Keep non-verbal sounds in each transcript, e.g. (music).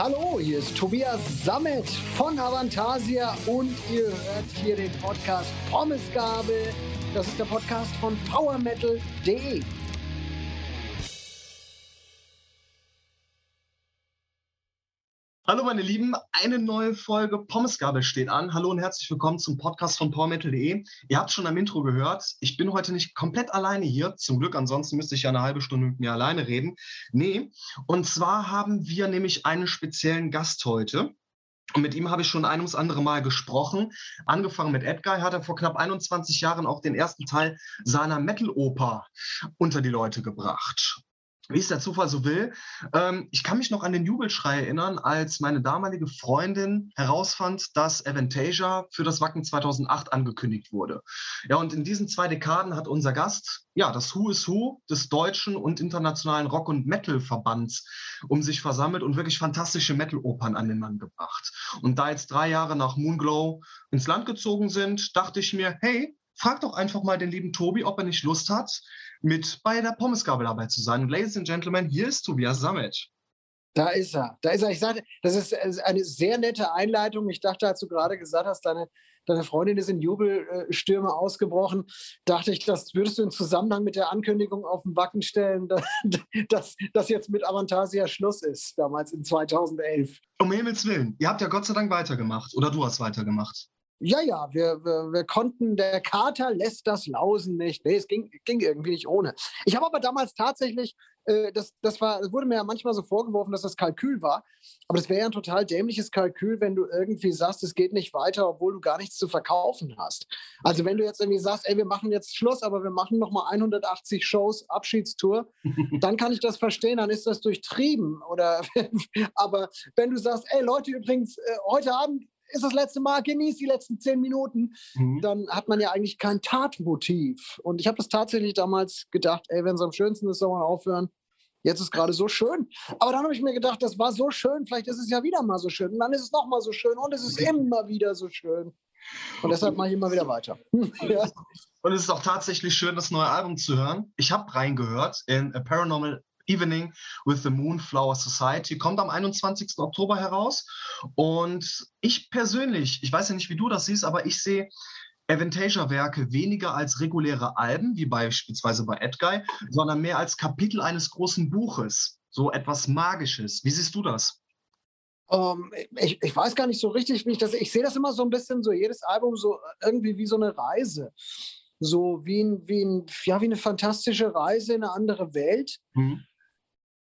Hallo, hier ist Tobias Sammet von Avantasia und ihr hört hier den Podcast Pommesgabel. Das ist der Podcast von PowerMetal.de. Hallo meine Lieben, eine neue Folge Pommesgabel steht an. Hallo und herzlich willkommen zum Podcast von PowerMetal.de. Ihr habt schon am Intro gehört, ich bin heute nicht komplett alleine hier. Zum Glück, ansonsten müsste ich ja eine halbe Stunde mit mir alleine reden. Nee, und zwar haben wir nämlich einen speziellen Gast heute. Und mit ihm habe ich schon ein ums andere Mal gesprochen. Angefangen mit Edgar, hat er vor knapp 21 Jahren auch den ersten Teil seiner Metal-Oper unter die Leute gebracht wie es der Zufall so will. Ähm, ich kann mich noch an den Jubelschrei erinnern, als meine damalige Freundin herausfand, dass Aventasia für das Wacken 2008 angekündigt wurde. Ja, und in diesen zwei Dekaden hat unser Gast, ja, das Who is Who des deutschen und internationalen Rock- und Metal-Verbands um sich versammelt und wirklich fantastische Metal-Opern an den Mann gebracht. Und da jetzt drei Jahre nach Moonglow ins Land gezogen sind, dachte ich mir, hey, frag doch einfach mal den lieben Tobi, ob er nicht Lust hat, mit bei der Pommesgabel dabei zu sein. Ladies and Gentlemen, hier ist Tobias Sammet. Da ist er. Da ist er. Ich sagte, das ist eine sehr nette Einleitung. Ich dachte, als du gerade gesagt hast, deine, deine Freundin ist in Jubelstürme ausgebrochen, dachte ich, das würdest du in Zusammenhang mit der Ankündigung auf den Backen stellen, (laughs) dass, dass jetzt mit Avantasia Schluss ist, damals in 2011. Um Himmels Willen. Ihr habt ja Gott sei Dank weitergemacht. Oder du hast weitergemacht. Ja, ja, wir, wir, wir, konnten, der Kater lässt das Lausen nicht. Nee, es ging, ging irgendwie nicht ohne. Ich habe aber damals tatsächlich, äh, das, das, war, das wurde mir ja manchmal so vorgeworfen, dass das Kalkül war. Aber das wäre ja ein total dämliches Kalkül, wenn du irgendwie sagst, es geht nicht weiter, obwohl du gar nichts zu verkaufen hast. Also wenn du jetzt irgendwie sagst, ey, wir machen jetzt Schluss, aber wir machen nochmal 180 Shows, Abschiedstour, (laughs) dann kann ich das verstehen, dann ist das durchtrieben. Oder (laughs) aber wenn du sagst, ey Leute, übrigens, äh, heute Abend ist das letzte Mal, genieß die letzten zehn Minuten, mhm. dann hat man ja eigentlich kein Tatmotiv. Und ich habe das tatsächlich damals gedacht, ey, wenn es am schönsten ist, soll man aufhören. Jetzt ist gerade so schön. Aber dann habe ich mir gedacht, das war so schön, vielleicht ist es ja wieder mal so schön. Und dann ist es nochmal so schön und es ist immer wieder so schön. Und deshalb mache ich immer wieder weiter. (laughs) ja. Und es ist auch tatsächlich schön, das neue Album zu hören. Ich habe reingehört in A Paranormal Evening with the Moonflower Society. Kommt am 21. Oktober heraus. Und ich persönlich, ich weiß ja nicht, wie du das siehst, aber ich sehe Aventasia-Werke weniger als reguläre Alben, wie beispielsweise bei Edguy, sondern mehr als Kapitel eines großen Buches. So etwas Magisches. Wie siehst du das? Um, ähm, ich, ich, weiß gar nicht so richtig, wie ich das. Ich sehe das immer so ein bisschen so, jedes Album so irgendwie wie so eine Reise. So wie, ein, wie, ein, ja, wie eine fantastische Reise in eine andere Welt. Mhm.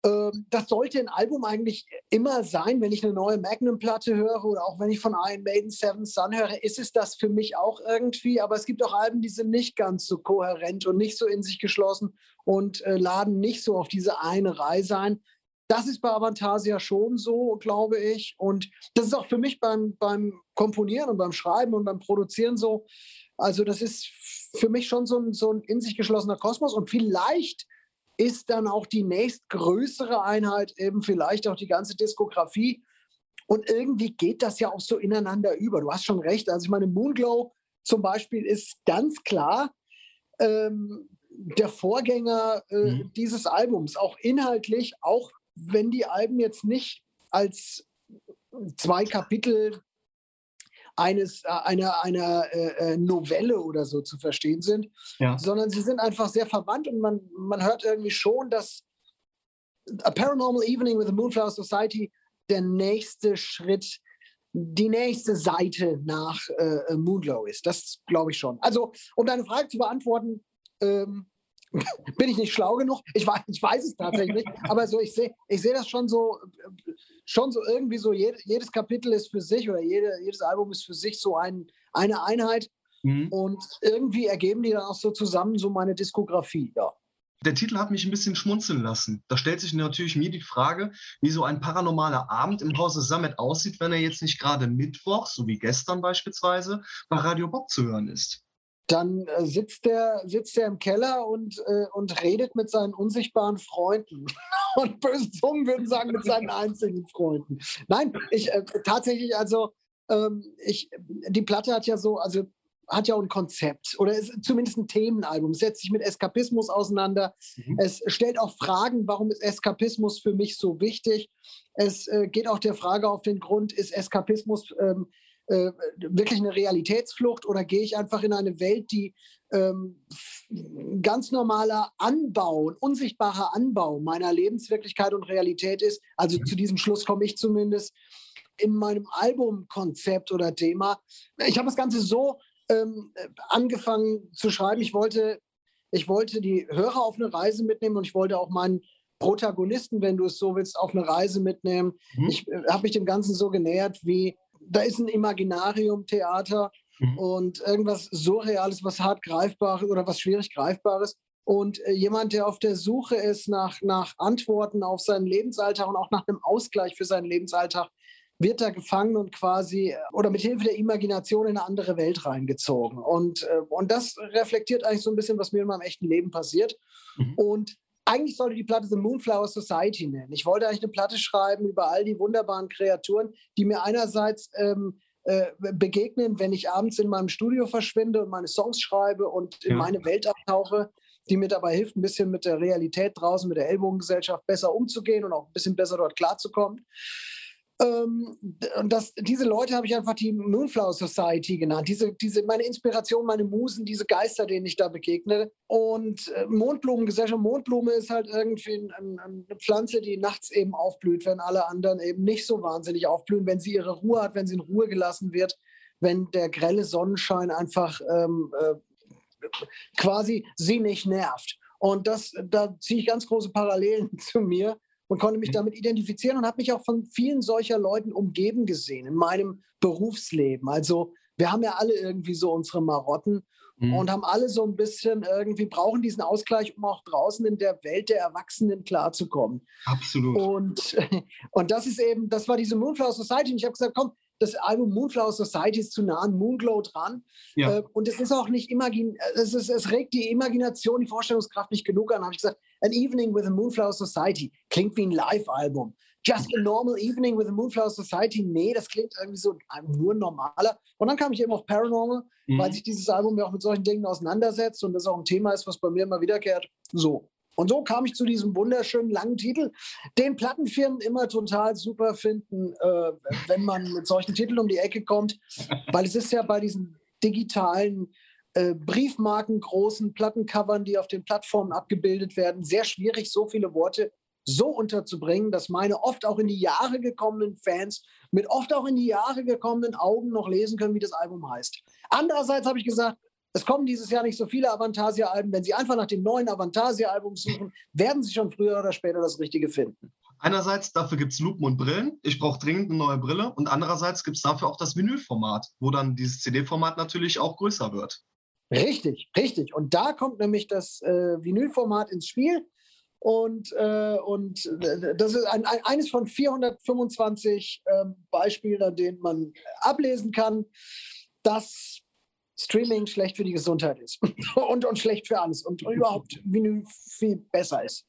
Ähm, das sollte ein Album eigentlich immer sein, wenn ich eine neue Magnum-Platte höre oder auch wenn ich von Iron Maiden Seven Sun höre, ist es das für mich auch irgendwie. Aber es gibt auch Alben, die sind nicht ganz so kohärent und nicht so in sich geschlossen und äh, laden nicht so auf diese eine Reise ein. Das ist bei Avantasia schon so, glaube ich. Und das ist auch für mich beim, beim Komponieren und beim Schreiben und beim Produzieren so. Also das ist für mich schon so ein, so ein in sich geschlossener Kosmos. Und vielleicht ist dann auch die nächstgrößere Einheit eben vielleicht auch die ganze Diskografie. Und irgendwie geht das ja auch so ineinander über. Du hast schon recht. Also ich meine, Moonglow zum Beispiel ist ganz klar ähm, der Vorgänger äh, mhm. dieses Albums, auch inhaltlich, auch wenn die Alben jetzt nicht als zwei Kapitel eines, äh, einer, einer äh, äh, Novelle oder so zu verstehen sind, ja. sondern sie sind einfach sehr verwandt und man, man hört irgendwie schon, dass A Paranormal Evening with the Moonflower Society der nächste Schritt, die nächste Seite nach äh, Moonglow ist. Das glaube ich schon. Also, um deine Frage zu beantworten, ähm, bin ich nicht schlau genug? Ich weiß, ich weiß es tatsächlich nicht, aber so, ich sehe ich seh das schon so, schon so irgendwie so, jed, jedes Kapitel ist für sich oder jede, jedes Album ist für sich so ein, eine Einheit mhm. und irgendwie ergeben die dann auch so zusammen so meine Diskografie, ja. Der Titel hat mich ein bisschen schmunzeln lassen. Da stellt sich natürlich mir die Frage, wie so ein paranormaler Abend im Hause Summit aussieht, wenn er jetzt nicht gerade Mittwoch, so wie gestern beispielsweise, bei Radio Bob zu hören ist dann äh, sitzt der sitzt der im Keller und, äh, und redet mit seinen unsichtbaren Freunden. (laughs) und böse Zungen würden sagen, mit seinen einzigen Freunden. Nein, ich äh, tatsächlich, also ähm, ich, die Platte hat ja so, also hat ja auch ein Konzept oder ist zumindest ein Themenalbum. Es setzt sich mit Eskapismus auseinander. Mhm. Es stellt auch Fragen, warum ist Eskapismus für mich so wichtig? Es äh, geht auch der Frage auf den Grund, ist Eskapismus ähm, äh, wirklich eine Realitätsflucht oder gehe ich einfach in eine Welt, die ähm, ganz normaler Anbau, ein unsichtbarer Anbau meiner Lebenswirklichkeit und Realität ist? Also mhm. zu diesem Schluss komme ich zumindest in meinem Albumkonzept oder Thema. Ich habe das Ganze so ähm, angefangen zu schreiben. Ich wollte, ich wollte die Hörer auf eine Reise mitnehmen und ich wollte auch meinen Protagonisten, wenn du es so willst, auf eine Reise mitnehmen. Mhm. Ich äh, habe mich dem Ganzen so genähert, wie da ist ein Imaginarium-Theater mhm. und irgendwas Surreales, was hart greifbares oder was schwierig greifbares. Und äh, jemand, der auf der Suche ist nach, nach Antworten auf seinen Lebensalltag und auch nach einem Ausgleich für seinen Lebensalltag, wird da gefangen und quasi äh, oder mit Hilfe der Imagination in eine andere Welt reingezogen. Und, äh, und das reflektiert eigentlich so ein bisschen, was mir in meinem echten Leben passiert. Mhm. Und eigentlich sollte die Platte The Moonflower Society nennen. Ich wollte eigentlich eine Platte schreiben über all die wunderbaren Kreaturen, die mir einerseits ähm, äh, begegnen, wenn ich abends in meinem Studio verschwinde und meine Songs schreibe und in ja. meine Welt abtauche, die mir dabei hilft, ein bisschen mit der Realität draußen, mit der Ellbogengesellschaft besser umzugehen und auch ein bisschen besser dort klarzukommen. Ähm, und das, diese Leute habe ich einfach die Moonflower Society genannt. Diese, diese, meine Inspiration, meine Musen, diese Geister, denen ich da begegne. Und äh, Mondblumengesellschaft, Mondblume ist halt irgendwie ein, ein, eine Pflanze, die nachts eben aufblüht, wenn alle anderen eben nicht so wahnsinnig aufblühen, wenn sie ihre Ruhe hat, wenn sie in Ruhe gelassen wird, wenn der grelle Sonnenschein einfach ähm, äh, quasi sie nicht nervt. Und das, da ziehe ich ganz große Parallelen (laughs) zu mir und konnte mich mhm. damit identifizieren und habe mich auch von vielen solcher Leuten umgeben gesehen in meinem Berufsleben. Also wir haben ja alle irgendwie so unsere Marotten mhm. und haben alle so ein bisschen irgendwie brauchen diesen Ausgleich, um auch draußen in der Welt der Erwachsenen klarzukommen. Absolut. Und, (laughs) und das ist eben, das war diese Moonflower Society. Und ich habe gesagt, komm, das Album Moonflower Society ist zu nah an Moonglow dran. Ja. Äh, und es ist auch nicht imagin es, ist, es regt die Imagination, die Vorstellungskraft nicht genug an. habe ich gesagt, An Evening with the Moonflower Society klingt wie ein Live-Album. Just a normal evening with the Moonflower Society. Nee, das klingt irgendwie so nur normaler. Und dann kam ich eben auf Paranormal, mhm. weil sich dieses Album ja auch mit solchen Dingen auseinandersetzt und das auch ein Thema ist, was bei mir immer wiederkehrt. So. Und so kam ich zu diesem wunderschönen langen Titel, den Plattenfirmen immer total super finden, äh, wenn man mit solchen Titeln um die Ecke kommt, weil es ist ja bei diesen digitalen äh, Briefmarken, großen Plattencovern, die auf den Plattformen abgebildet werden, sehr schwierig, so viele Worte so unterzubringen, dass meine oft auch in die Jahre gekommenen Fans mit oft auch in die Jahre gekommenen Augen noch lesen können, wie das Album heißt. Andererseits habe ich gesagt, es kommen dieses Jahr nicht so viele Avantasia-Alben. Wenn Sie einfach nach dem neuen Avantasia-Album suchen, werden Sie schon früher oder später das Richtige finden. Einerseits, dafür gibt es Lupen und Brillen. Ich brauche dringend eine neue Brille. Und andererseits gibt es dafür auch das Vinylformat, wo dann dieses CD-Format natürlich auch größer wird. Richtig, richtig. Und da kommt nämlich das äh, Vinylformat ins Spiel. Und, äh, und äh, das ist ein, ein, eines von 425 äh, Beispielen, an denen man ablesen kann, dass Streaming schlecht für die Gesundheit ist (laughs) und, und schlecht für alles und, überhaupt Vinyl viel besser ist.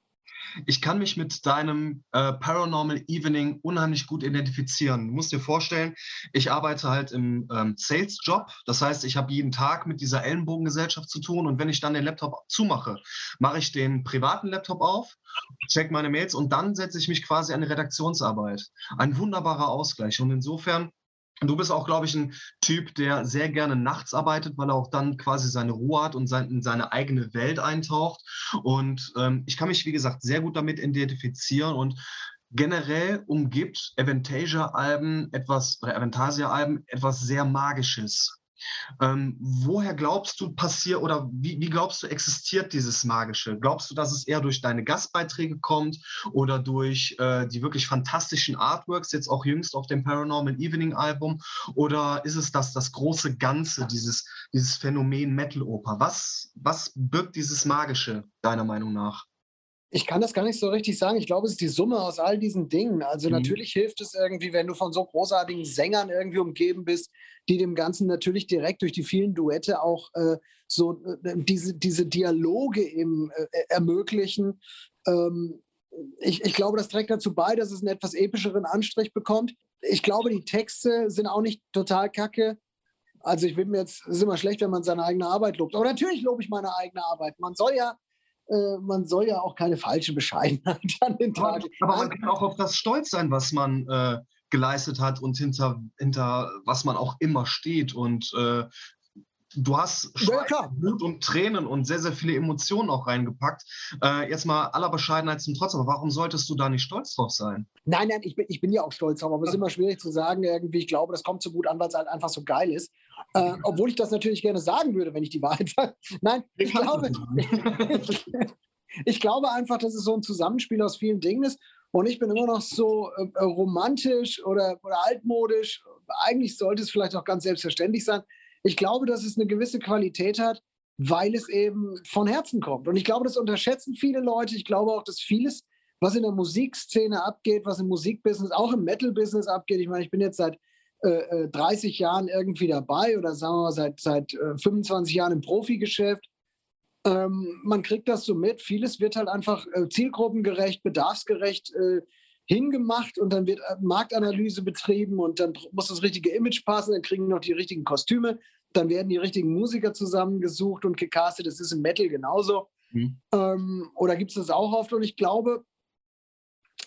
Ich kann mich mit deinem äh, Paranormal Evening unheimlich gut identifizieren. Du musst dir vorstellen, ich arbeite halt im ähm, Sales-Job. Das heißt, ich habe jeden Tag mit dieser Ellenbogengesellschaft zu tun. Und wenn ich dann den Laptop zumache, mache ich den privaten Laptop auf, check meine Mails und dann setze ich mich quasi an die Redaktionsarbeit. Ein wunderbarer Ausgleich. Und insofern Du bist auch, glaube ich, ein Typ, der sehr gerne nachts arbeitet, weil er auch dann quasi seine Ruhe hat und sein, in seine eigene Welt eintaucht. Und ähm, ich kann mich, wie gesagt, sehr gut damit identifizieren und generell umgibt Aventasia-Alben etwas, oder Aventasia-Alben etwas sehr Magisches. Ähm, woher glaubst du passiert oder wie, wie, glaubst du existiert dieses Magische? Glaubst du, dass es eher durch deine Gastbeiträge kommt oder durch äh, die wirklich fantastischen Artworks, jetzt auch jüngst auf dem Paranormal Evening Album? Oder ist es das, das große Ganze, dieses, dieses Phänomen Metal Oper? Was, was birgt dieses Magische deiner Meinung nach? Ich kann das gar nicht so richtig sagen. Ich glaube, es ist die Summe aus all diesen Dingen. Also mhm. natürlich hilft es irgendwie, wenn du von so großartigen Sängern irgendwie umgeben bist, die dem Ganzen natürlich direkt durch die vielen Duette auch äh, so äh, diese, diese Dialoge eben äh, ermöglichen. Ähm, ich, ich, glaube, das trägt dazu bei, dass es einen etwas epischeren Anstrich bekommt. Ich glaube, die Texte sind auch nicht total kacke. Also ich will mir jetzt, es ist immer schlecht, wenn man seine eigene Arbeit lobt. Aber natürlich lobe ich meine eigene Arbeit. Man soll ja, äh, man soll ja auch keine falsche Bescheidenheit (laughs) an den Tag. Aber, aber man kann auch auf das stolz sein, was man äh, geleistet hat und hinter, hinter was man auch immer steht. Und äh, du hast Schweiß, ja, Blut und Tränen und sehr, sehr viele Emotionen auch reingepackt. Äh, jetzt mal aller Bescheidenheit zum Trotz, aber warum solltest du da nicht stolz drauf sein? Nein, nein, ich bin, ich bin ja auch stolz drauf, aber es ist immer schwierig zu sagen, irgendwie, ich glaube, das kommt so gut an, weil es halt einfach so geil ist. Äh, obwohl ich das natürlich gerne sagen würde, wenn ich die Wahrheit (laughs) sage. Nein, ich, ich glaube, (laughs) ich glaube einfach, dass es so ein Zusammenspiel aus vielen Dingen ist. Und ich bin immer noch so äh, romantisch oder, oder altmodisch. Eigentlich sollte es vielleicht auch ganz selbstverständlich sein. Ich glaube, dass es eine gewisse Qualität hat, weil es eben von Herzen kommt. Und ich glaube, das unterschätzen viele Leute. Ich glaube auch, dass vieles, was in der Musikszene abgeht, was im Musikbusiness, auch im Metal-Business abgeht. Ich meine, ich bin jetzt seit äh, 30 äh, Jahren irgendwie dabei oder sagen wir mal seit, seit äh, 25 Jahren im Profigeschäft. Ähm, man kriegt das so mit. Vieles wird halt einfach äh, zielgruppengerecht, bedarfsgerecht äh, hingemacht und dann wird äh, Marktanalyse betrieben und dann muss das richtige Image passen, dann kriegen noch die richtigen Kostüme, dann werden die richtigen Musiker zusammengesucht und gecastet. Das ist im Metal genauso. Mhm. Ähm, oder gibt es das auch oft? Und ich glaube,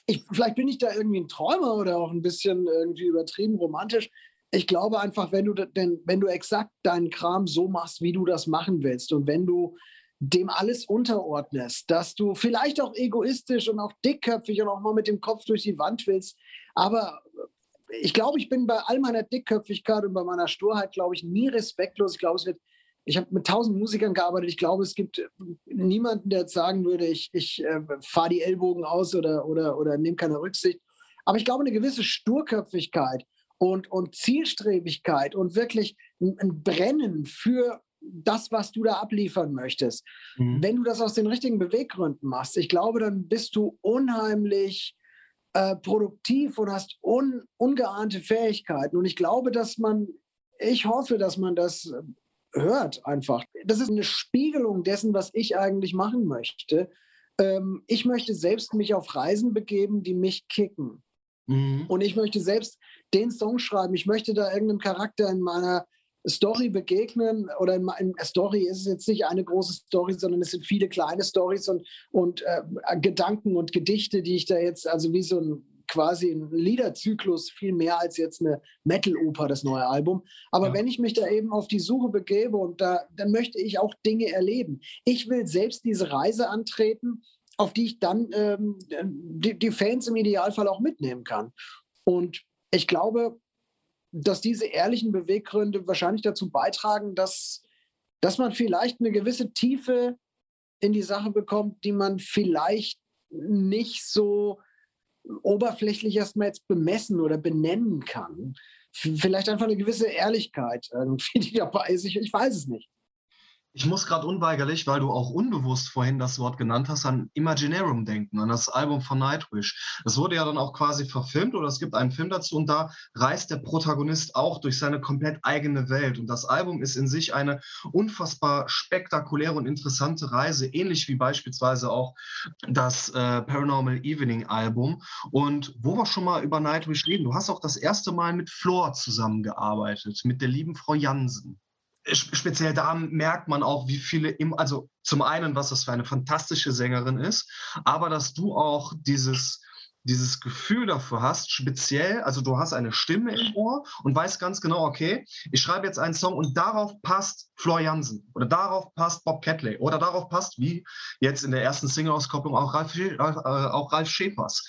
ich, vielleicht bin ich da irgendwie ein Träumer oder auch ein bisschen irgendwie übertrieben romantisch. Ich glaube einfach, wenn du, denn, wenn du exakt deinen Kram so machst, wie du das machen willst und wenn du dem alles unterordnest, dass du vielleicht auch egoistisch und auch dickköpfig und auch mal mit dem Kopf durch die Wand willst. Aber ich glaube, ich bin bei all meiner Dickköpfigkeit und bei meiner Sturheit, glaube ich, nie respektlos. Ich glaube, es wird, ich habe mit tausend Musikern gearbeitet. Ich glaube, es gibt niemanden, der jetzt sagen würde, ich, ich äh, fahre die Ellbogen aus oder, oder, oder nehme keine Rücksicht. Aber ich glaube, eine gewisse Sturköpfigkeit und, und Zielstrebigkeit und wirklich ein, ein Brennen für das, was du da abliefern möchtest. Mhm. Wenn du das aus den richtigen Beweggründen machst, ich glaube, dann bist du unheimlich äh, produktiv und hast un, ungeahnte Fähigkeiten. Und ich glaube, dass man, ich hoffe, dass man das äh, hört einfach. Das ist eine Spiegelung dessen, was ich eigentlich machen möchte. Ähm, ich möchte selbst mich auf Reisen begeben, die mich kicken. Mhm. Und ich möchte selbst den Song schreiben. Ich möchte da irgendeinem Charakter in meiner Story begegnen oder in, in Story ist es jetzt nicht eine große Story, sondern es sind viele kleine Stories und, und äh, Gedanken und Gedichte, die ich da jetzt, also wie so ein quasi ein Liederzyklus, viel mehr als jetzt eine Metal-Oper, das neue Album. Aber ja. wenn ich mich da eben auf die Suche begebe und da, dann möchte ich auch Dinge erleben. Ich will selbst diese Reise antreten, auf die ich dann ähm, die, die Fans im Idealfall auch mitnehmen kann. Und ich glaube, dass diese ehrlichen Beweggründe wahrscheinlich dazu beitragen, dass, dass man vielleicht eine gewisse Tiefe in die Sache bekommt, die man vielleicht nicht so oberflächlich erstmal jetzt bemessen oder benennen kann. Vielleicht einfach eine gewisse Ehrlichkeit irgendwie, die dabei ist. Ich, ich weiß es nicht. Ich muss gerade unweigerlich, weil du auch unbewusst vorhin das Wort genannt hast, an Imaginarum denken, an das Album von Nightwish. Das wurde ja dann auch quasi verfilmt oder es gibt einen Film dazu und da reist der Protagonist auch durch seine komplett eigene Welt. Und das Album ist in sich eine unfassbar spektakuläre und interessante Reise, ähnlich wie beispielsweise auch das äh, Paranormal Evening Album. Und wo wir schon mal über Nightwish reden, du hast auch das erste Mal mit Floor zusammengearbeitet, mit der lieben Frau Jansen speziell da merkt man auch, wie viele, im, also zum einen, was das für eine fantastische Sängerin ist, aber dass du auch dieses, dieses Gefühl dafür hast, speziell, also du hast eine Stimme im Ohr und weißt ganz genau, okay, ich schreibe jetzt einen Song und darauf passt Flor Jansen oder darauf passt Bob Catley oder darauf passt, wie jetzt in der ersten Single-Auskopplung auch Ralf, äh, auch Ralf Schäfers.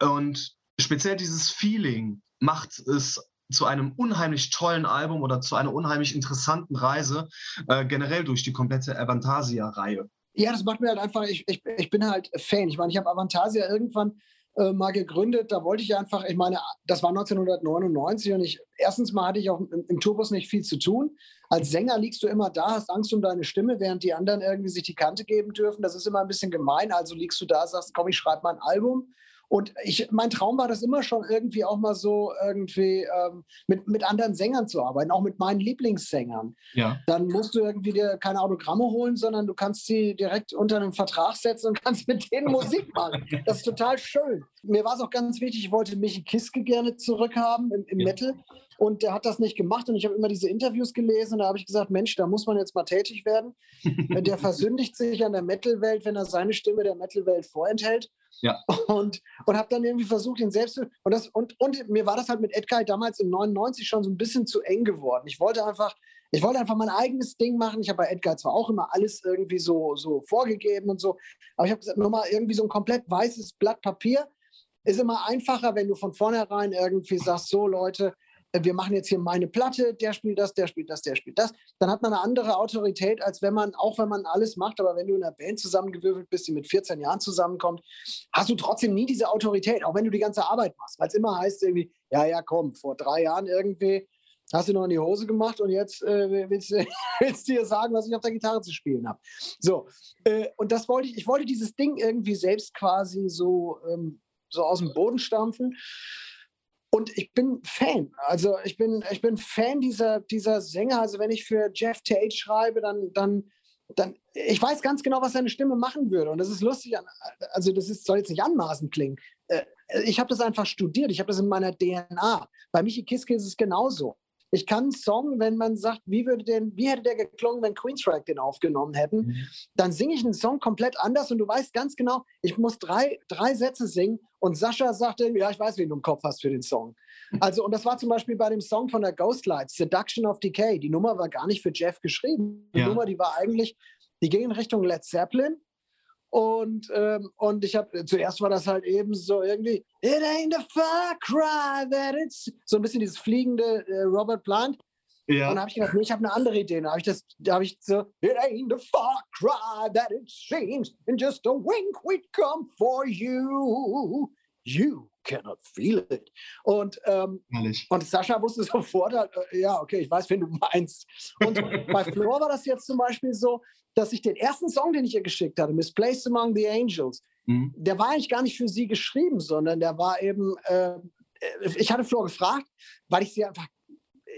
Und speziell dieses Feeling macht es zu einem unheimlich tollen Album oder zu einer unheimlich interessanten Reise äh, generell durch die komplette Avantasia-Reihe. Ja, das macht mir halt einfach, ich, ich, ich bin halt Fan. Ich meine, ich habe Avantasia irgendwann äh, mal gegründet. Da wollte ich einfach, ich meine, das war 1999 und ich, erstens mal hatte ich auch im, im Tourbus nicht viel zu tun. Als Sänger liegst du immer da, hast Angst um deine Stimme, während die anderen irgendwie sich die Kante geben dürfen. Das ist immer ein bisschen gemein. Also liegst du da, sagst, komm, ich schreibe mal ein Album Und ich, mein Traum war das immer schon irgendwie auch mal so irgendwie ähm, mit, mit anderen Sängern zu arbeiten, auch mit meinen Lieblingssängern. Ja. Dann musst du irgendwie dir keine Autogramme holen, sondern du kannst sie direkt unter einen Vertrag setzen und (laughs) kannst mit denen Musik machen. Das ist total schön. Mir war es auch ganz wichtig, ich wollte Michi Kiske gerne zurückhaben im, im ja. Metal. Und der hat das nicht gemacht. Und ich habe immer diese Interviews gelesen und da habe ich gesagt, Mensch, da muss man jetzt mal tätig werden. (laughs) der versündigt sich an der Metal-Welt, wenn er seine Stimme der Metal-Welt vorenthält. Ja. (laughs) Und, und habe dann irgendwie versucht, ihn selbst zu. Und, das, und, und mir war das halt mit Edguy damals im 99 schon so ein bisschen zu eng geworden. Ich wollte einfach, ich wollte einfach mein eigenes Ding machen. Ich habe bei Edguy zwar auch immer alles irgendwie so, so vorgegeben und so, aber ich habe gesagt, nochmal irgendwie so ein komplett weißes Blatt Papier ist immer einfacher, wenn du von vornherein irgendwie sagst, so Leute, wir machen jetzt hier meine Platte, der spielt das, der spielt das, der spielt das. Dann hat man eine andere Autorität, als wenn man, auch wenn man alles macht, aber wenn du in einer Band zusammengewürfelt bist, die mit 14 Jahren zusammenkommt, hast du trotzdem nie diese Autorität, auch wenn du die ganze Arbeit machst. Weil es immer heißt irgendwie, ja, ja, komm, vor drei Jahren irgendwie hast du noch in die Hose gemacht und jetzt äh, willst, (laughs) willst du dir sagen, was ich auf der Gitarre zu spielen habe. So, äh, und das wollte ich, ich wollte dieses Ding irgendwie selbst quasi so, ähm, so aus dem Boden stampfen. Und ich bin Fan. Also ich bin, ich bin Fan dieser, dieser Sänger. Also wenn ich für Jeff Tate schreibe, dann, dann, dann, ich weiß ganz genau, was seine Stimme machen würde. Und das ist lustig. Also das ist, soll jetzt nicht anmaßend klingen. Äh, ich habe das einfach studiert. Ich habe das in meiner DNA. Bei Michi Kiske ist es genauso. Ich kann einen Song, wenn man sagt, wie, würde denn, wie hätte der geklungen, wenn Queensryche den aufgenommen hätten, mhm. dann singe ich einen Song komplett anders und du weißt ganz genau, ich muss drei, drei Sätze singen und Sascha sagte, ja, ich weiß, wen du im Kopf hast für den Song. Also, und das war zum Beispiel bei dem Song von der Ghostlights, Seduction of Decay. Die Nummer war gar nicht für Jeff geschrieben. Die ja. Nummer, die war eigentlich, die ging in Richtung Led Zeppelin und, ähm, und ich habe, zuerst war das halt eben so irgendwie, it ain't a far cry that it's, so ein bisschen dieses fliegende äh, Robert Plant. Ja. Und dann habe ich gedacht, nee, ich habe eine andere Idee. Da habe ich das, da habe ich so, it ain't a far cry that it seems, in just a wink we'd come for you. You cannot feel it. Und, ähm, und Sascha wusste (laughs) sofort, äh, ja, okay, ich weiß, wen du meinst. Und bei (laughs) Floor war das jetzt zum Beispiel so, dass ich den ersten Song, den ich ihr geschickt hatte, Misplaced Among the Angels, mhm. der war eigentlich gar nicht für sie geschrieben, sondern der war eben, äh, ich hatte Flor gefragt, weil ich sie einfach,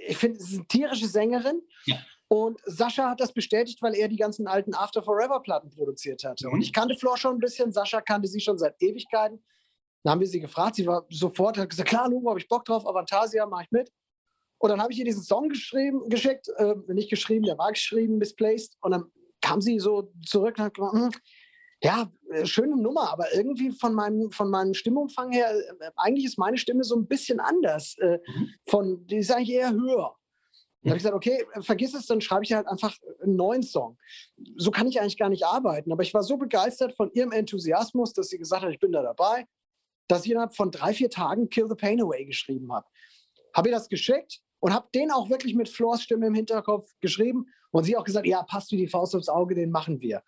ich finde, sie ist eine tierische Sängerin. Ja. Und Sascha hat das bestätigt, weil er die ganzen alten After Forever Platten produziert hatte. Mhm. Und ich kannte Flor schon ein bisschen, Sascha kannte sie schon seit Ewigkeiten. Dann haben wir sie gefragt, sie war sofort, hat gesagt, klar, Lugo, habe ich Bock drauf, Avantasia, mache ich mit. Und dann habe ich ihr diesen Song geschrieben, geschickt, äh, nicht geschrieben, der war geschrieben, misplaced. Und dann kam sie so zurück und hat gesagt, hm, ja, äh, schöne Nummer, aber irgendwie von meinem, von meinem Stimmumfang her, äh, eigentlich ist meine Stimme so ein bisschen anders. Äh, mhm. von, die ist eigentlich eher höher. Dann habe ich gesagt, okay, vergiss es, dann schreibe ich halt einfach einen neuen Song. So kann ich eigentlich gar nicht arbeiten. Aber ich war so begeistert von ihrem Enthusiasmus, dass sie gesagt hat, ich bin da dabei, dass ich innerhalb von drei, vier Tagen Kill the Pain Away geschrieben habe. Habe ihr das geschickt und habe den auch wirklich mit Flors Stimme im Hinterkopf geschrieben und sie auch gesagt, ja, passt wie die Faust aufs Auge, den machen wir.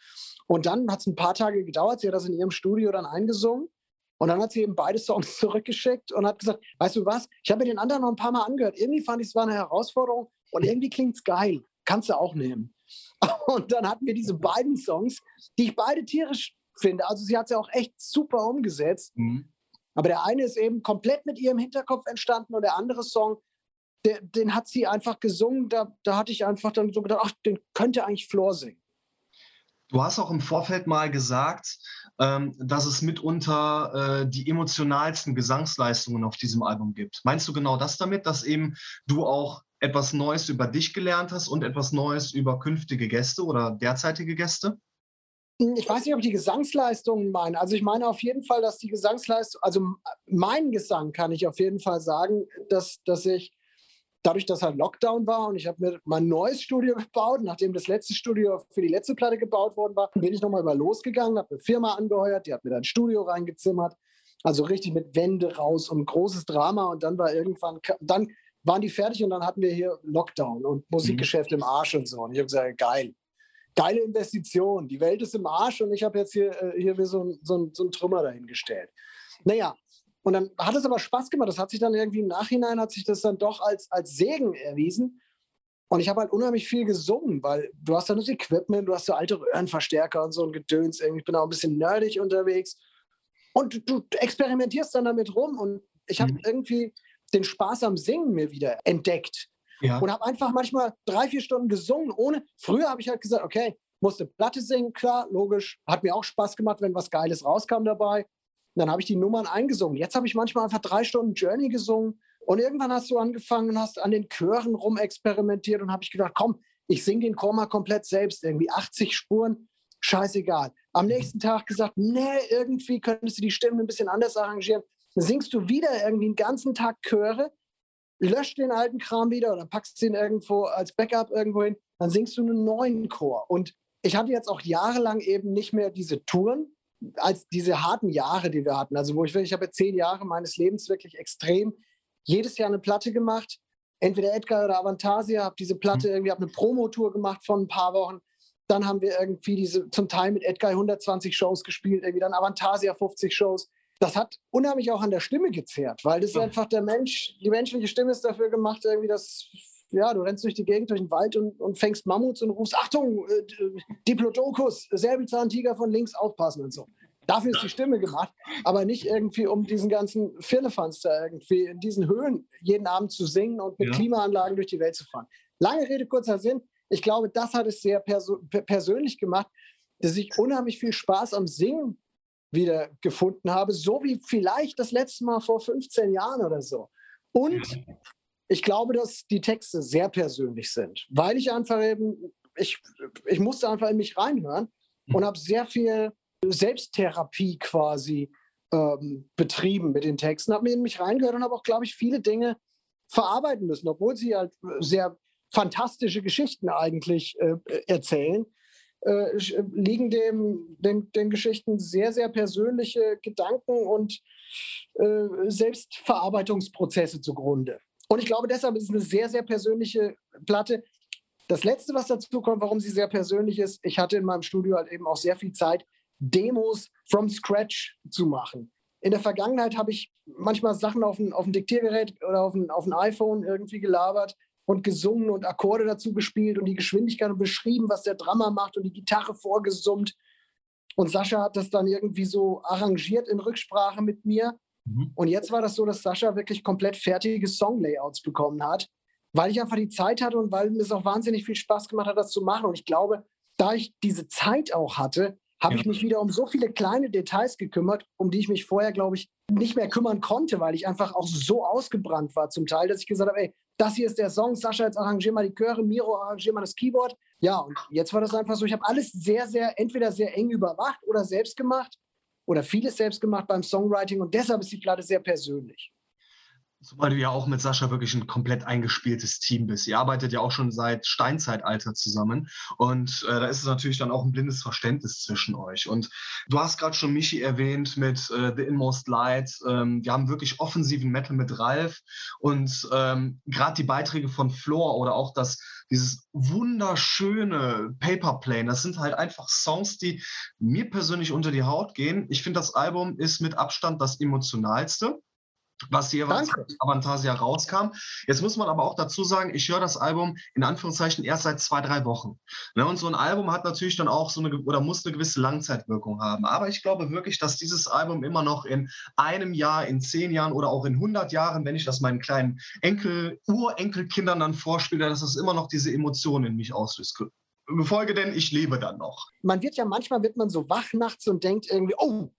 Und dann hat es ein paar Tage gedauert, sie hat das in ihrem Studio dann eingesungen. Und dann hat sie eben beide Songs (laughs) zurückgeschickt und hat gesagt, weißt du was, ich habe mir den anderen noch ein paar Mal angehört. Irgendwie fand ich es war eine Herausforderung und irgendwie klingt es geil. Kannst du auch nehmen. (laughs) Und dann hatten wir diese beiden Songs, die ich beide tierisch finde. Also sie hat es ja auch echt super umgesetzt. Mhm. Aber der eine ist eben komplett mit ihrem Hinterkopf entstanden und der andere Song der, den hat sie einfach gesungen. Da, da hatte ich einfach dann so gedacht, ach, den könnte eigentlich Flor singen. Du hast auch im Vorfeld mal gesagt, ähm, dass es mitunter äh, die emotionalsten Gesangsleistungen auf diesem Album gibt. Meinst du genau das damit, dass eben du auch etwas Neues über dich gelernt hast und etwas Neues über künftige Gäste oder derzeitige Gäste? Hm, ich weiß nicht, ob die Gesangsleistungen meinen. Also ich meine auf jeden Fall, dass die Gesangsleistung, also mein Gesang kann ich auf jeden Fall sagen, dass, dass ich dadurch, dass halt Lockdown war und ich habe mir mein neues Studio (laughs) gebaut, nachdem das letzte Studio für die letzte Platte gebaut worden war, bin ich nochmal über losgegangen, habe eine Firma angeheuert, die hat mir dann ein Studio reingezimmert, also richtig mit Wände raus und großes Drama und dann war irgendwann, dann waren die fertig und dann hatten wir hier Lockdown und Musikgeschäft mhm. im Arsch und so und ich habe gesagt, geil. Geile Investition. Die Welt ist im Arsch und ich habe jetzt hier, äh, hier so so, so ein Trümmer dahingestellt. Naja, und dann hat es aber Spaß gemacht. Das hat sich dann irgendwie im Nachhinein, hat sich das dann doch als, als Segen erwiesen. Und ich habe halt unheimlich viel gesungen, weil du hast dann das Equipment, du hast so alte Röhrenverstärker und so ein Gedöns. Ich bin auch ein bisschen nerdig unterwegs. Und du, du experimentierst dann damit rum und ich habe mhm. irgendwie den Spaß am Singen mir wieder entdeckt. Ja. Und habe einfach manchmal drei, vier Stunden gesungen, ohne. Früher habe ich halt gesagt, okay, musste Platte singen, klar, logisch. Hat mir auch Spaß gemacht, wenn was Geiles rauskam dabei. Und dann habe ich die Nummern eingesungen. Jetzt habe ich manchmal einfach drei Stunden Journey gesungen. Und irgendwann hast du angefangen und hast an den Chören rumexperimentiert und habe ich gedacht, komm, ich singe den Chor mal komplett selbst, irgendwie 80 Spuren, scheißegal. Am nächsten Tag gesagt, nee, irgendwie könntest du die Stimmen ein bisschen anders arrangieren. Dann singst du wieder irgendwie den ganzen Tag Chöre, löscht den alten Kram wieder oder packst ihn irgendwo als Backup irgendwo hin, dann singst du einen neuen Chor. Und ich hatte jetzt auch jahrelang eben nicht mehr diese Touren, als diese harten Jahre, die wir hatten. Also wo ich wirklich, ich habe zehn Jahre meines Lebens wirklich extrem jedes Jahr eine Platte gemacht. Entweder Edgar oder Avantasia, habe diese Platte mhm. irgendwie, habe eine Promotour gemacht von ein paar Wochen. Dann haben wir irgendwie diese zum Teil mit Edgar 120 Shows gespielt, irgendwie dann Avantasia 50 Shows. Das hat unheimlich auch an der Stimme gezehrt, weil das ja. einfach der Mensch, die menschliche Stimme ist dafür gemacht, irgendwie das ja, du rennst durch die Gegend, durch den Wald und, und fängst Mammuts und rufst, Achtung, äh, Diplodocus, Säbelzahntiger von links aufpassen und so. Dafür ist die Stimme gemacht, aber nicht irgendwie, um diesen ganzen Firlefanz da irgendwie in diesen Höhen jeden Abend zu singen und mit ja. Klimaanlagen durch die Welt zu fahren. Lange Rede, kurzer Sinn. Ich glaube, das hat es sehr persönlich gemacht, dass ich unheimlich viel Spaß am Singen wieder gefunden habe, so wie vielleicht das letzte Mal vor 15 Jahren oder so. Und ich glaube, dass die Texte sehr persönlich sind, weil ich einfach eben, ich, ich musste einfach in mich reinhören und hm. habe sehr viel Selbsttherapie quasi ähm, betrieben mit den Texten, habe mir in mich reingehört und habe auch, glaube ich, viele Dinge verarbeiten müssen, obwohl sie halt sehr fantastische Geschichten eigentlich äh, erzählen, äh, liegen dem, den, den, Geschichten sehr, sehr persönliche Gedanken und äh, Selbstverarbeitungsprozesse zugrunde. Und ich glaube, deshalb ist es eine sehr, sehr persönliche Platte. Das Letzte, was dazu kommt, warum sie sehr persönlich ist, ich hatte in meinem Studio halt eben auch sehr viel Zeit, Demos from scratch zu machen. In der Vergangenheit habe ich manchmal Sachen auf ein, auf Diktiergerät oder auf ein, auf iPhone irgendwie gelabert und gesungen und Akkorde dazu gespielt und die Geschwindigkeit und beschrieben, was der Drummer macht und die Gitarre vorgesummt. Und Sascha hat das dann irgendwie so arrangiert in Rücksprache mit mir. Mhm. Und jetzt war das so, dass Sascha wirklich komplett fertige Songlayouts bekommen hat, weil ich einfach die Zeit hatte und weil es auch wahnsinnig viel Spaß gemacht hat, das zu machen. Und ich glaube, da ich diese Zeit auch hatte, habe ja. ich mich wieder um so viele kleine Details gekümmert, um die ich mich vorher, glaube ich, nicht mehr kümmern konnte, weil ich einfach auch so ausgebrannt war zum Teil, dass ich gesagt habe, ey, das hier ist der Song, Sascha, jetzt arrangier mal die Chöre, Miro, arrangier mal das Keyboard. Ja, und jetzt war das einfach so, ich habe alles sehr, sehr, entweder sehr eng überwacht oder selbst gemacht oder vieles selbst gemacht beim Songwriting und deshalb ist die Platte sehr persönlich. Zumal du ja auch mit Sascha wirklich ein komplett eingespieltes Team bist. Ihr arbeitet ja auch schon seit Steinzeitalter zusammen und äh, da ist es natürlich dann auch ein blindes Verständnis zwischen euch. Und du hast gerade schon Michi erwähnt mit äh, The Inmost Light. Ähm, wir haben wirklich offensiven Metal mit Ralf und ähm, gerade die Beiträge von Floor oder auch das dieses wunderschöne Paperplane, das sind halt einfach Songs, die mir persönlich unter die Haut gehen. Ich finde, das Album ist mit Abstand das emotionalste was hier Avantasia rauskam. Jetzt muss man aber auch dazu sagen, ich höre das Album in Anführungszeichen erst seit zwei, drei Wochen. Ne, und so ein Album hat natürlich dann auch so eine oder muss eine gewisse Langzeitwirkung haben. Aber ich glaube wirklich, dass dieses Album immer noch in einem Jahr, in zehn Jahren oder auch in 100 Jahren, wenn ich das meinen kleinen Enkel, Urenkelkindern dann vorspiele, dass das immer noch diese Emotionen in mich auslöst. Befolge denn, ich lebe dann noch. Man wird ja manchmal wird man so wach nachts und denkt irgendwie, oh,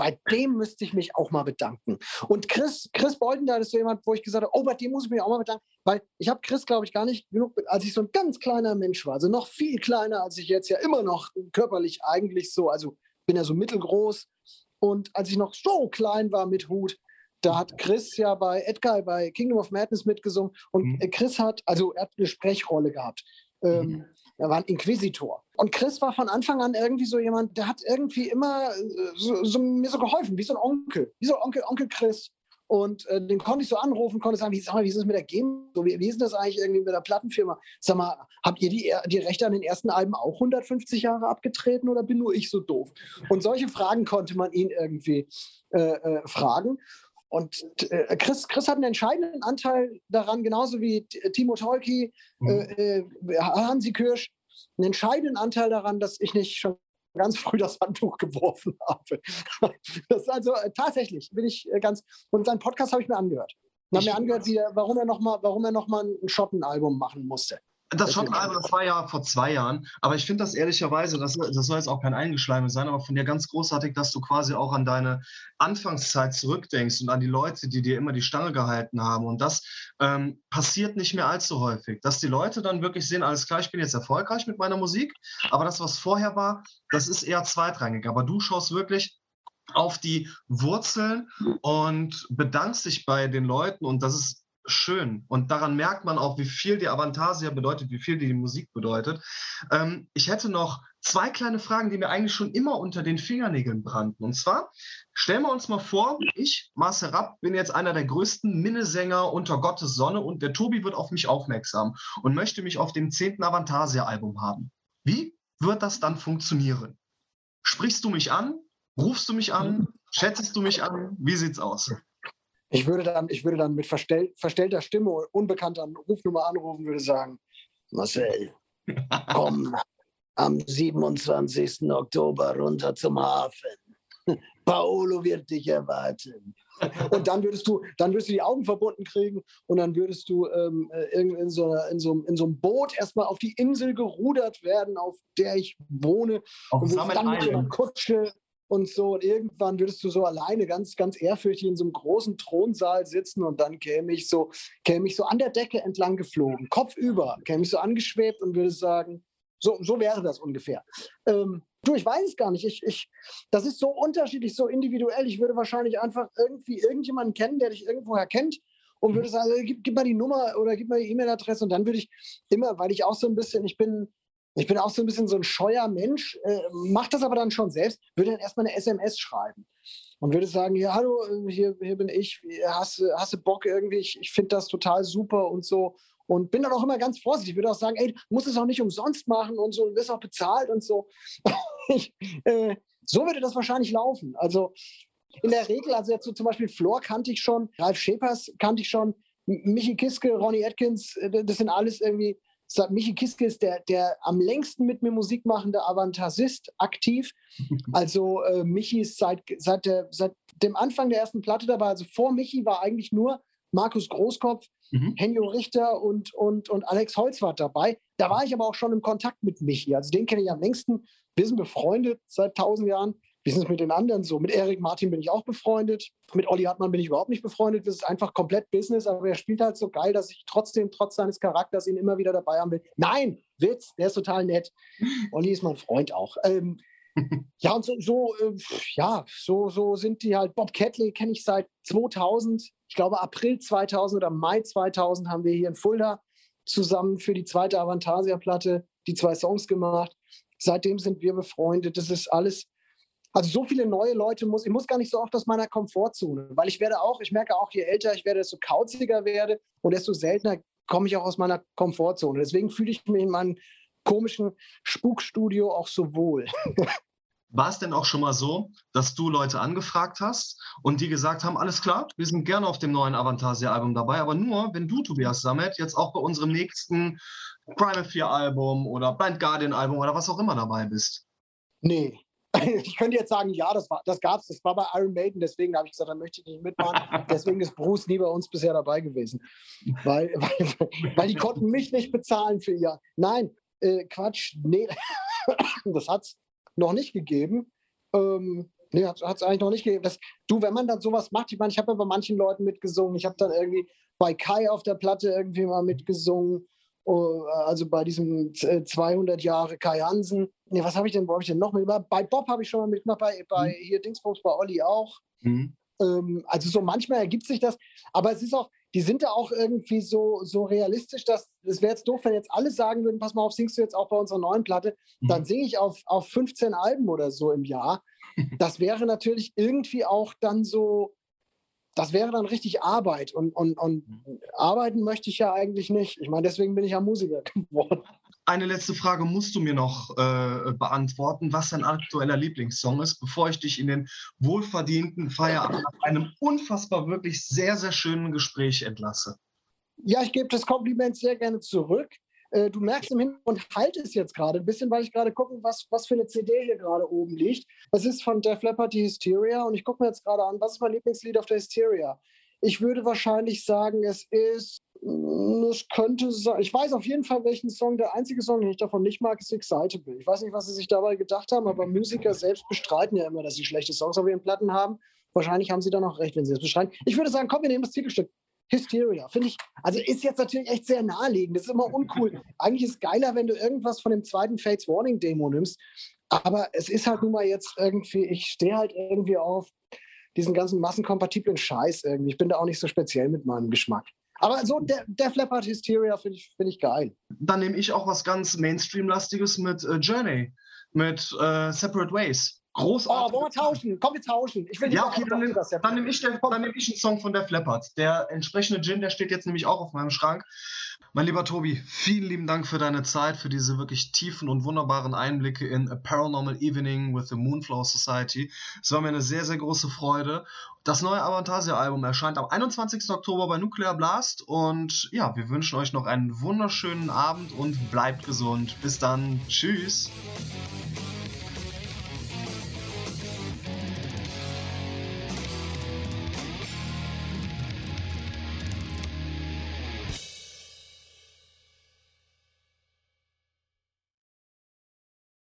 bei dem müsste ich mich auch mal bedanken. Und Chris, Chris Boldendahl ist so jemand, wo ich gesagt habe, oh, bei dem muss ich mich auch mal bedanken, weil ich habe Chris, glaube ich, gar nicht genug, als ich so ein ganz kleiner Mensch war, also noch viel kleiner, als ich jetzt ja immer noch körperlich eigentlich so, also bin ja so mittelgroß. Und als ich noch so klein war mit Hut, da hat Chris ja bei Edgar bei Kingdom of Madness mitgesungen und mhm. Chris hat, also er hat eine Sprechrolle gehabt. Ähm, mhm. Er war ein Inquisitor. Und Chris war von Anfang an irgendwie so jemand, der hat irgendwie immer äh, so, so, mir so geholfen, wie so ein Onkel, wie so ein Onkel, Onkel Chris. Und äh, den konnte ich so anrufen, konnte sagen, wie, sag mal, wie ist es mit der Game? So, wie, wie ist das eigentlich irgendwie mit der Plattenfirma? Sag mal, habt ihr die, die Rechte an den ersten Alben auch 150 Jahre abgetreten oder bin nur ich so doof? Und solche Fragen konnte man ihn irgendwie äh, äh, fragen. Und äh, Chris, Chris hat einen entscheidenden Anteil daran, genauso wie Timo Tolki, mhm. äh, äh Hansi Kirsch, einen entscheidenden Anteil daran, dass ich nicht schon ganz früh das Handtuch geworfen (laughs) habe. Das also äh, tatsächlich, bin ich äh, ganz. Und seinen Podcast habe ich mir angehört. Und habe mir angehört, wie, warum er nochmal noch ein Schottenalbum machen musste. Das schon, also das war ja vor zwei Jahren, aber ich finde das ehrlicherweise, das, das soll jetzt auch kein Eingeschleime sein, aber von dir ganz großartig, dass du quasi auch an deine Anfangszeit zurückdenkst und an die Leute, die dir immer die Stange gehalten haben. Und das ähm, passiert nicht mehr allzu häufig, dass die Leute dann wirklich sehen, alles klar, ich bin jetzt erfolgreich mit meiner Musik, aber das, was vorher war, das ist eher zweitrangig. Aber du schaust wirklich auf die Wurzeln und bedankst dich bei den Leuten und das ist schön. Und daran merkt man auch, wie viel die Avantasia bedeutet, wie viel die Musik bedeutet. Ähm, ich hätte noch zwei kleine Fragen, die mir eigentlich schon immer unter den Fingernägeln brannten. Und zwar, stellen wir uns mal vor, ich, Marcel Rapp, bin jetzt einer der größten Minnesänger unter Gottes Sonne und der Tobi wird auf mich aufmerksam und möchte mich auf dem zehnten Avantasia-Album haben. Wie wird das dann funktionieren? Sprichst du mich an? Rufst du mich an? Schätzest du mich an? Wie sieht's aus? Ich würde dann, ich würde dann mit verstell, verstellter Stimme, unbekannter Rufnummer anrufen, würde sagen, Marcel, (laughs) komm am 27. Oktober runter zum Hafen. (laughs) Paolo wird dich erwarten. Und dann würdest du, dann würdest du die Augen verbunden kriegen und dann würdest du ähm, äh, in, so einer, in, so, in so einem Boot erstmal auf die Insel gerudert werden, auf der ich wohne. Auf und dann mit so einer Kutsche und so. Und irgendwann würdest du so alleine ganz, ganz ehrfürchtig in so einem großen Thronsaal sitzen und dann käme ich so, käme ich so an der Decke entlang geflogen, kopfüber, käme ich so angeschwebt und würde sagen, so, so wäre das ungefähr. Ähm, du, ich weiß es gar nicht. Ich, ich, das ist so unterschiedlich, so individuell. Ich würde wahrscheinlich einfach irgendwie irgendjemanden kennen, der dich irgendwoher kennt und würde mhm. sagen, gib, gib mal die Nummer oder gib mal die E-Mail-Adresse und dann würde ich immer, weil ich auch so ein bisschen, ich bin, ich bin auch so ein bisschen so ein scheuer Mensch, äh, mache das aber dann schon selbst, würde dann erstmal eine SMS schreiben und würde sagen, ja, hallo, äh, hier, hier bin ich, hast, hast du Bock irgendwie, ich, ich finde das total super und so. Und bin dann auch immer ganz vorsichtig. Ich würde auch sagen, ey, du musst es auch nicht umsonst machen und so, du wirst auch bezahlt und so. (laughs) ich, äh, so würde das wahrscheinlich laufen. Also in der Regel, also jetzt so zum Beispiel Flor kannte ich schon, Ralf Schepers kannte ich schon, Michi Kiske, Ronnie Atkins, äh, das sind alles irgendwie Michi Kiske ist der, der am längsten mit mir Musik machende Avantasist aktiv. (laughs) Also äh, Michi ist seit, seit, der, seit dem Anfang der ersten Platte dabei. Also vor Michi war eigentlich nur Markus Großkopf, mhm. Henjo Richter und, und, und Alex Holzwart dabei. Da war ich aber auch schon im Kontakt mit Michi. Also den kenne ich am längsten. Wir sind befreundet seit tausend Jahren. Wie ist es mit den anderen so? Mit Erik Martin bin ich auch befreundet. Mit Olli Hartmann bin ich überhaupt nicht befreundet. Das ist einfach komplett Business, aber er spielt halt so geil, dass ich trotzdem, trotz seines Charakters, ihn immer wieder dabei haben will. Nein, Witz, der ist total nett. (laughs) Olli ist mein Freund auch. Ähm, (laughs) ja, und so, so äh, ja, so, so sind die halt. Bob Catley kenne ich seit 2000. Ich glaube, April 2000 oder Mai 2000 haben wir hier in Fulda zusammen für die zweite Avantasia-Platte die zwei Songs gemacht. Seitdem sind wir befreundet. Das ist alles also so viele neue Leute muss, ich muss gar nicht so oft aus meiner Komfortzone, weil ich werde auch, ich merke auch, je älter ich werde, desto kauziger werde und desto seltener komme ich auch aus meiner Komfortzone. Deswegen fühle ich mich in meinem komischen Spukstudio auch so wohl. (laughs) War es denn auch schon mal so, dass du Leute angefragt hast und die gesagt haben, alles klar, wir sind gerne auf dem neuen Avantasia-Album dabei, aber nur, wenn du, Tobias Sammet, jetzt auch bei unserem nächsten Primal 4-Album oder Blind Guardian-Album oder was auch immer dabei bist? Nee, (laughs) ich könnte jetzt sagen, ja, das, das gab es, das war bei Iron Maiden, deswegen habe ich gesagt, da möchte ich nicht mitmachen. Deswegen ist Bruce nie bei uns bisher dabei gewesen. Weil, (laughs) weil, weil die konnten mich nicht bezahlen für ihr. Nein, äh, Quatsch, nee, (laughs) das hat es noch nicht gegeben. Ähm, nee, hat es eigentlich noch nicht gegeben. Das, du, wenn man dann sowas macht, ich meine, ich habe ja bei manchen Leuten mitgesungen, ich habe dann irgendwie bei Kai auf der Platte irgendwie mal mitgesungen. Oh, also bei diesem 200 äh, Jahre Kai Hansen. Nee, was habe ich denn, wo habe ich denn noch mit? Bei Bob habe ich schon mal mitgemacht, bei, bei mhm. hier Dingsbums, bei Olli auch. Mhm. Ähm, also so manchmal ergibt sich das, aber es ist auch, die sind da auch irgendwie so, so realistisch, dass es wäre jetzt doof, wenn jetzt alle sagen würden, pass mal auf, singst du jetzt auch bei unserer neuen Platte, mhm. dann singe ich auf, auf 15 Alben oder so im Jahr. (laughs) Das wäre natürlich irgendwie auch dann so, das wäre dann richtig Arbeit. Und, und, und mhm. arbeiten möchte ich ja eigentlich nicht. Ich meine, deswegen bin ich ja Musiker (laughs) geworden. Eine letzte Frage musst du mir noch äh, beantworten, was dein aktueller Lieblingssong ist, bevor ich dich in den wohlverdienten Feierabend nach einem unfassbar, wirklich sehr, sehr schönen Gespräch entlasse. Ja, ich gebe das Kompliment sehr gerne zurück. Äh, du merkst im Hintergrund, halt es jetzt gerade ein bisschen, weil ich gerade gucke, was, was für eine CD hier gerade oben liegt. Das ist von Def Leppard die Hysteria und ich gucke mir jetzt gerade an, was ist mein Lieblingslied auf der Hysteria? Ich würde wahrscheinlich sagen, es ist, mm, es könnte sein, ich weiß auf jeden Fall, welchen Song, der einzige Song, den ich davon nicht mag, ist Excitable. Ich weiß nicht, was sie sich dabei gedacht haben, aber Musiker selbst bestreiten ja immer, dass sie schlechte Songs auf ihren Platten haben. Wahrscheinlich haben sie dann auch recht, wenn sie das bestreiten. Ich würde sagen, komm, wir nehmen das Titelstück. Hysteria, finde ich, also ist jetzt natürlich echt sehr naheliegend. Das ist immer uncool. (laughs) Eigentlich ist es geiler, wenn du irgendwas von dem zweiten Fates Warning Demo nimmst. Aber es ist halt nun mal jetzt irgendwie, ich stehe halt irgendwie auf diesen ganzen massenkompatiblen Scheiß irgendwie. Ich bin da auch nicht so speziell mit meinem Geschmack. Aber so der, der Leppard Hysteria finde ich, find ich geil. Dann nehme ich auch was ganz Mainstream-lastiges mit äh, Journey, mit äh, Separate Ways. Großartig. Oh, wollen wir tauschen? Komm, wir tauschen. Ich will ja, okay, dann nehme dann nehm ich, nehm ich einen Song von Def Leppard. Der entsprechende Gin, der steht jetzt nämlich auch auf meinem Schrank. Mein lieber Tobi, vielen lieben Dank für deine Zeit, für diese wirklich tiefen und wunderbaren Einblicke in A Paranormal Evening with the Moonflower Society. Es war mir eine sehr, sehr große Freude. Das neue Avantasia-Album erscheint am 21. Oktober bei Nuclear Blast und ja, wir wünschen euch noch einen wunderschönen Abend und bleibt gesund. Bis dann. Tschüss.